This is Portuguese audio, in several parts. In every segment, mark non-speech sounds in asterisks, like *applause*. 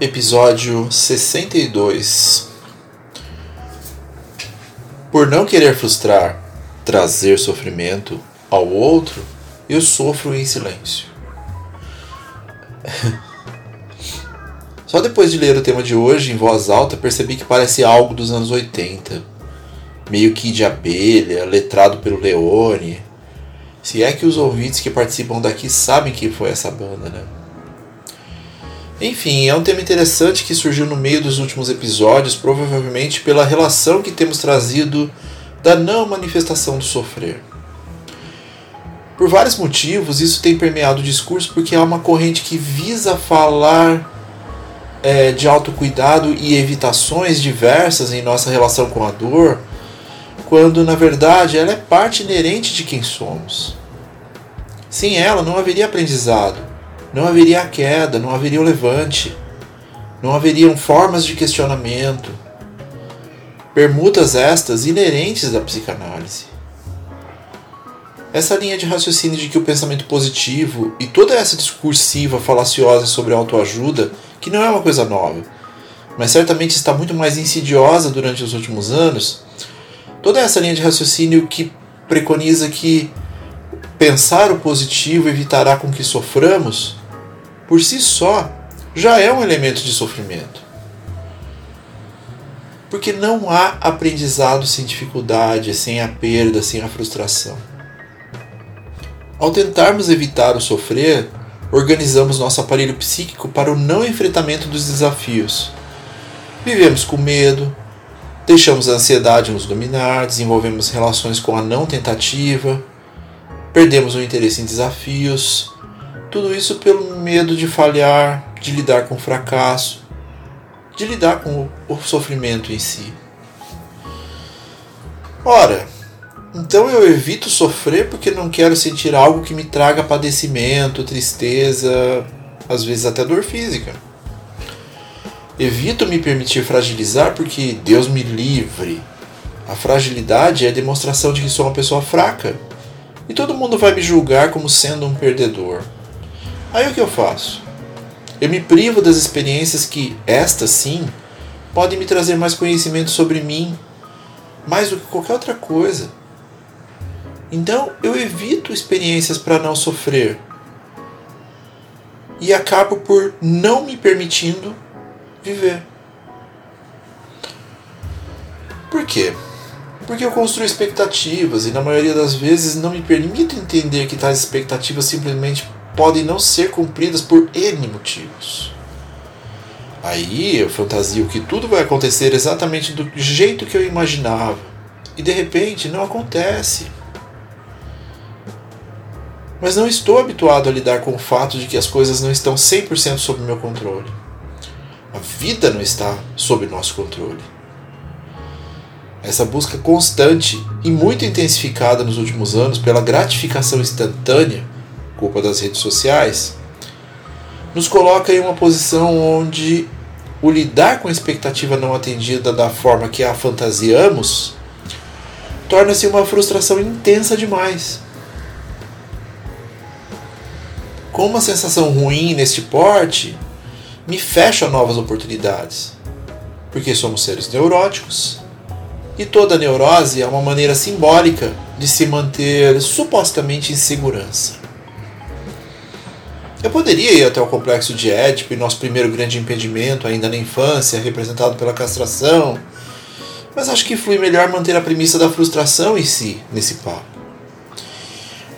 Episódio 62 Por não querer frustrar, trazer sofrimento ao outro, eu sofro em silêncio. *laughs* Só depois de ler o tema de hoje em voz alta percebi que parece algo dos anos 80. Meio que de abelha, letrado pelo Leone. Se é que os ouvintes que participam daqui sabem quem foi essa banda, né? Enfim, é um tema interessante que surgiu no meio dos últimos episódios, provavelmente pela relação que temos trazido da não manifestação do sofrer. Por vários motivos, isso tem permeado o discurso porque há uma corrente que visa falar é, de autocuidado e evitações diversas em nossa relação com a dor, quando na verdade ela é parte inerente de quem somos. Sem ela não haveria aprendizado, não haveria a queda, não haveria o levante, não haveriam formas de questionamento, permutas estas inerentes da psicanálise. Essa linha de raciocínio de que o pensamento positivo e toda essa discursiva falaciosa sobre autoajuda, que não é uma coisa nova, mas certamente está muito mais insidiosa durante os últimos anos, toda essa linha de raciocínio que preconiza que pensar o positivo evitará com que soframos, por si só, já é um elemento de sofrimento. Porque não há aprendizado sem dificuldade, sem a perda, sem a frustração. Ao tentarmos evitar o sofrer, organizamos nosso aparelho psíquico para o não enfrentamento dos desafios. Vivemos com medo, deixamos a ansiedade nos dominar, desenvolvemos relações com a não tentativa, perdemos o interesse em desafios, tudo isso pelo medo de falhar, de lidar com o fracasso, de lidar com o sofrimento em si. Ora, então eu evito sofrer porque não quero sentir algo que me traga padecimento, tristeza, às vezes até dor física. Evito me permitir fragilizar porque Deus me livre. A fragilidade é a demonstração de que sou uma pessoa fraca. E todo mundo vai me julgar como sendo um perdedor. Aí o que eu faço? Eu me privo das experiências que, estas sim, podem me trazer mais conhecimento sobre mim, mais do que qualquer outra coisa. Então eu evito experiências para não sofrer. E acabo por não me permitindo viver. Por quê? Porque eu construo expectativas e na maioria das vezes não me permito entender que tais expectativas simplesmente podem não ser cumpridas por N motivos. Aí eu fantasio que tudo vai acontecer exatamente do jeito que eu imaginava. E de repente não acontece. Mas não estou habituado a lidar com o fato de que as coisas não estão 100% sob meu controle. A vida não está sob nosso controle. Essa busca constante e muito intensificada nos últimos anos pela gratificação instantânea culpa das redes sociais, nos coloca em uma posição onde o lidar com a expectativa não atendida da forma que a fantasiamos torna-se uma frustração intensa demais. Com uma sensação ruim neste porte, me fecho a novas oportunidades, porque somos seres neuróticos e toda neurose é uma maneira simbólica de se manter supostamente em segurança. Eu poderia ir até o complexo de Édipo e nosso primeiro grande impedimento, ainda na infância, representado pela castração, mas acho que flui melhor manter a premissa da frustração em si nesse papo.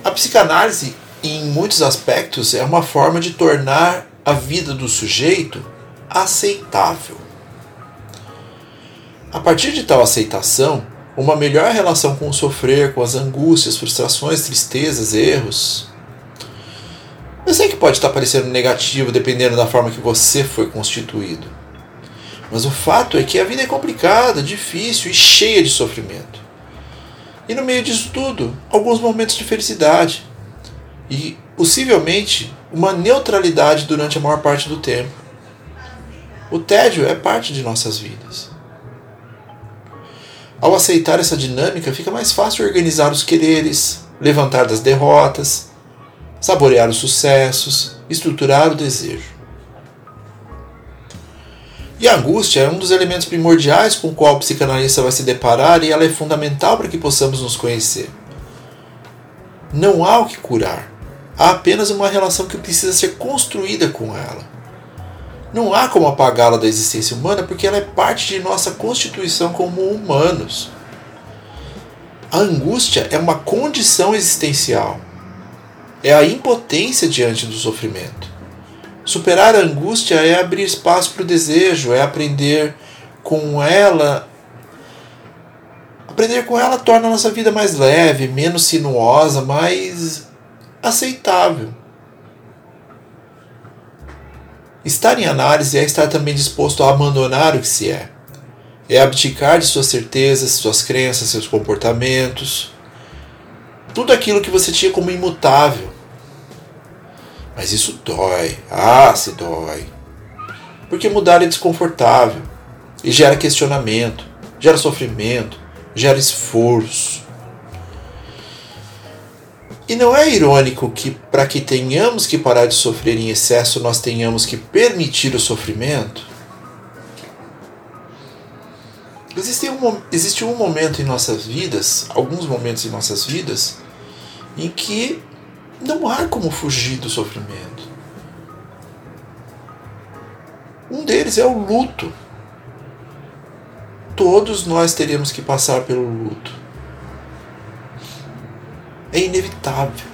A psicanálise, em muitos aspectos, é uma forma de tornar a vida do sujeito aceitável. A partir de tal aceitação, uma melhor relação com o sofrer, com as angústias, frustrações, tristezas, erros, Eu sei que pode estar parecendo negativo dependendo da forma que você foi constituído. Mas o fato é que a vida é complicada, difícil e cheia de sofrimento. E no meio disso tudo, alguns momentos de felicidade. E possivelmente uma neutralidade durante a maior parte do tempo. O tédio é parte de nossas vidas. Ao aceitar essa dinâmica, fica mais fácil organizar os quereres, levantar das derrotas, saborear os sucessos, estruturar o desejo. E a angústia é um dos elementos primordiais com o qual o psicanalista vai se deparar e ela é fundamental para que possamos nos conhecer. Não há o que curar, há apenas uma relação que precisa ser construída com ela. Não há como apagá-la da existência humana porque ela é parte de nossa constituição como humanos. A angústia é uma condição existencial. É a impotência diante do sofrimento. Superar a angústia é abrir espaço para o desejo, é aprender com ela. Aprender com ela torna a nossa vida mais leve, menos sinuosa, mais aceitável. Estar em análise é estar também disposto a abandonar o que se é. É abdicar de suas certezas, suas crenças, seus comportamentos. Tudo aquilo que você tinha como imutável. Mas isso dói. Ah, se dói. Porque mudar é desconfortável. E gera questionamento, gera sofrimento, gera esforço. E não é irônico que, para que tenhamos que parar de sofrer em excesso, nós tenhamos que permitir o sofrimento? Existe um, existe um momento em nossas vidas, alguns momentos em nossas vidas, em que não há como fugir do sofrimento. Um deles é o luto. Todos nós teremos que passar pelo luto é inevitável.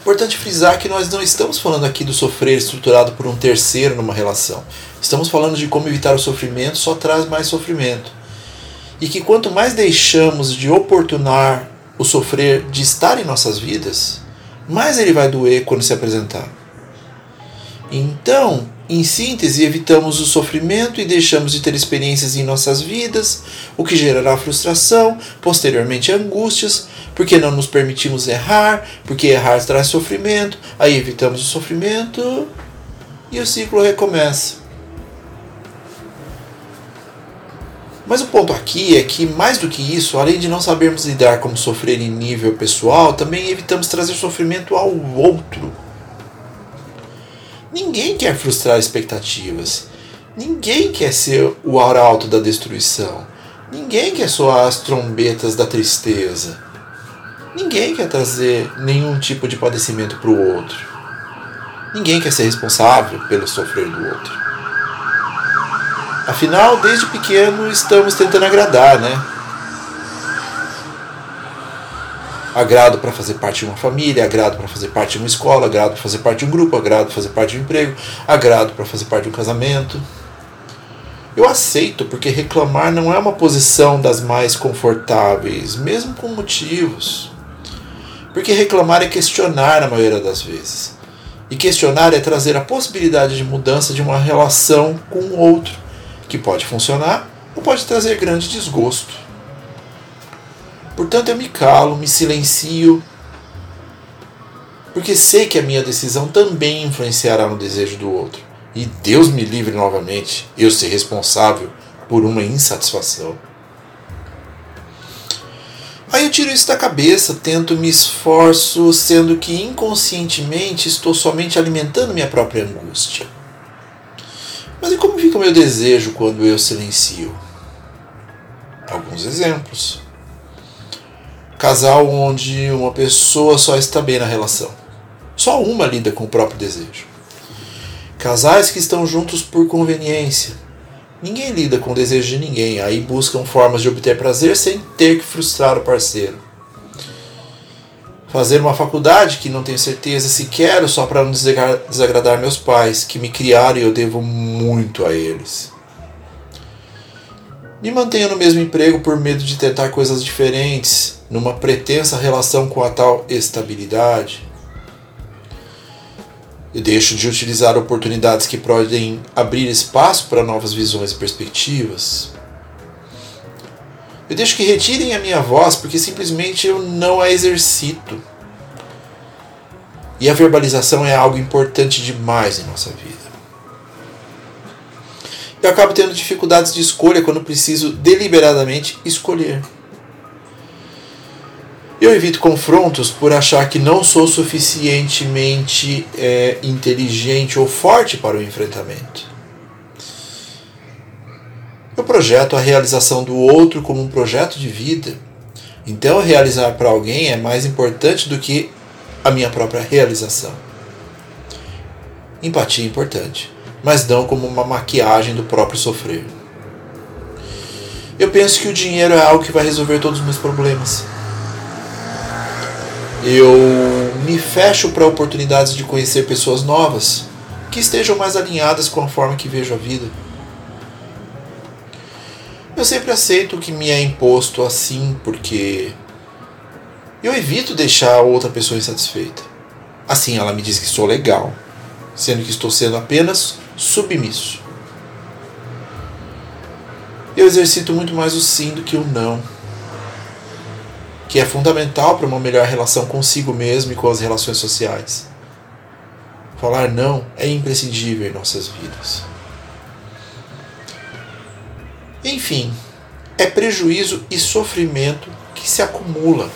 Importante frisar que nós não estamos falando aqui do sofrer estruturado por um terceiro numa relação. Estamos falando de como evitar o sofrimento só traz mais sofrimento. E que quanto mais deixamos de oportunar o sofrer de estar em nossas vidas, mais ele vai doer quando se apresentar. Então, em síntese, evitamos o sofrimento e deixamos de ter experiências em nossas vidas, o que gerará frustração, posteriormente angústias, porque não nos permitimos errar, porque errar traz sofrimento, aí evitamos o sofrimento e o ciclo recomeça. Mas o ponto aqui é que, mais do que isso, além de não sabermos lidar como sofrer em nível pessoal, também evitamos trazer sofrimento ao outro Ninguém quer frustrar expectativas. Ninguém quer ser o arauto da destruição. Ninguém quer soar as trombetas da tristeza. Ninguém quer trazer nenhum tipo de padecimento para o outro. Ninguém quer ser responsável pelo sofrer do outro. Afinal, desde pequeno estamos tentando agradar, né? agrado para fazer parte de uma família, agrado para fazer parte de uma escola, agrado para fazer parte de um grupo, agrado para fazer parte de um emprego, agrado para fazer parte de um casamento. Eu aceito porque reclamar não é uma posição das mais confortáveis, mesmo com motivos. Porque reclamar é questionar na maioria das vezes. E questionar é trazer a possibilidade de mudança de uma relação com o outro, que pode funcionar ou pode trazer grande desgosto. Portanto, eu me calo, me silencio, porque sei que a minha decisão também influenciará no desejo do outro. E Deus me livre novamente eu ser responsável por uma insatisfação. Aí eu tiro isso da cabeça, tento me esforço, sendo que inconscientemente estou somente alimentando minha própria angústia. Mas e como fica o meu desejo quando eu silencio? Alguns exemplos casal onde uma pessoa só está bem na relação. Só uma lida com o próprio desejo. Casais que estão juntos por conveniência. Ninguém lida com o desejo de ninguém, aí buscam formas de obter prazer sem ter que frustrar o parceiro. Fazer uma faculdade que não tenho certeza se quero só para não desagradar meus pais, que me criaram e eu devo muito a eles Me mantenho no mesmo emprego por medo de tentar coisas diferentes, numa pretensa relação com a tal estabilidade. Eu deixo de utilizar oportunidades que podem abrir espaço para novas visões e perspectivas. Eu deixo que retirem a minha voz porque simplesmente eu não a exercito. E a verbalização é algo importante demais em nossa vida. Eu acabo tendo dificuldades de escolha quando preciso deliberadamente escolher. Eu evito confrontos por achar que não sou suficientemente é, inteligente ou forte para o enfrentamento. Eu projeto a realização do outro como um projeto de vida. Então, realizar para alguém é mais importante do que a minha própria realização. Empatia é importante, mas não como uma maquiagem do próprio sofrer. Eu penso que o dinheiro é algo que vai resolver todos os meus problemas. Eu me fecho para oportunidades de conhecer pessoas novas que estejam mais alinhadas com a forma que vejo a vida. Eu sempre aceito o que me é imposto assim porque eu evito deixar outra pessoa insatisfeita. Assim ela me diz que sou legal, sendo que estou sendo apenas submisso. Eu exercito muito mais o sim do que o não, que é fundamental para uma melhor relação consigo mesmo e com as relações sociais. Falar não é imprescindível em nossas vidas. Enfim, é prejuízo e sofrimento que se acumula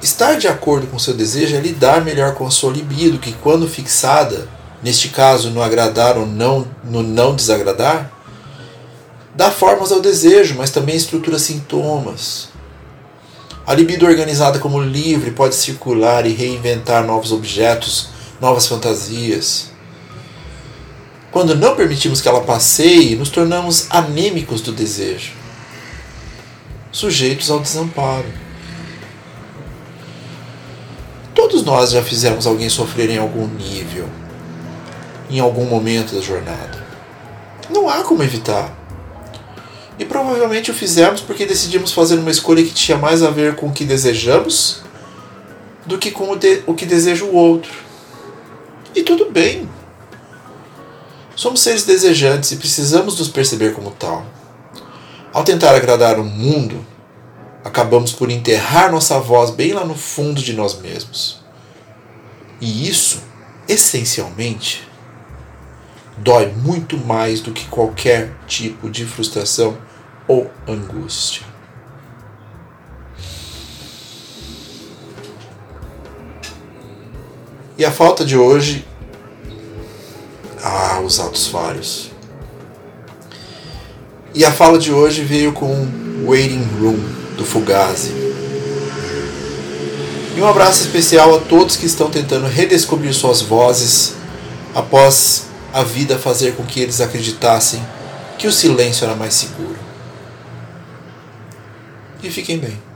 Estar de acordo com seu desejo é lidar melhor com a sua libido, que quando fixada, neste caso no agradar ou não, no não desagradar, dá formas ao desejo, mas também estrutura sintomas. A libido organizada como livre pode circular e reinventar novos objetos, novas fantasias. Quando não permitimos que ela passeie, nos tornamos anêmicos do desejo, sujeitos ao desamparo. Todos nós já fizemos alguém sofrer em algum nível, em algum momento da jornada. Não há como evitar. E provavelmente o fizemos porque decidimos fazer uma escolha que tinha mais a ver com o que desejamos do que com o, de, o que deseja o outro. E tudo bem. Somos seres desejantes e precisamos nos perceber como tal. Ao tentar agradar o mundo, acabamos por enterrar nossa voz bem lá no fundo de nós mesmos. E isso, essencialmente, dói muito mais do que qualquer tipo de frustração ou angústia. E a falta de hoje. Os altos falhos. E a fala de hoje veio com Waiting Room do Fugazi. E um abraço especial a todos que estão tentando redescobrir suas vozes após a vida fazer com que eles acreditassem que o silêncio era mais seguro. E fiquem bem.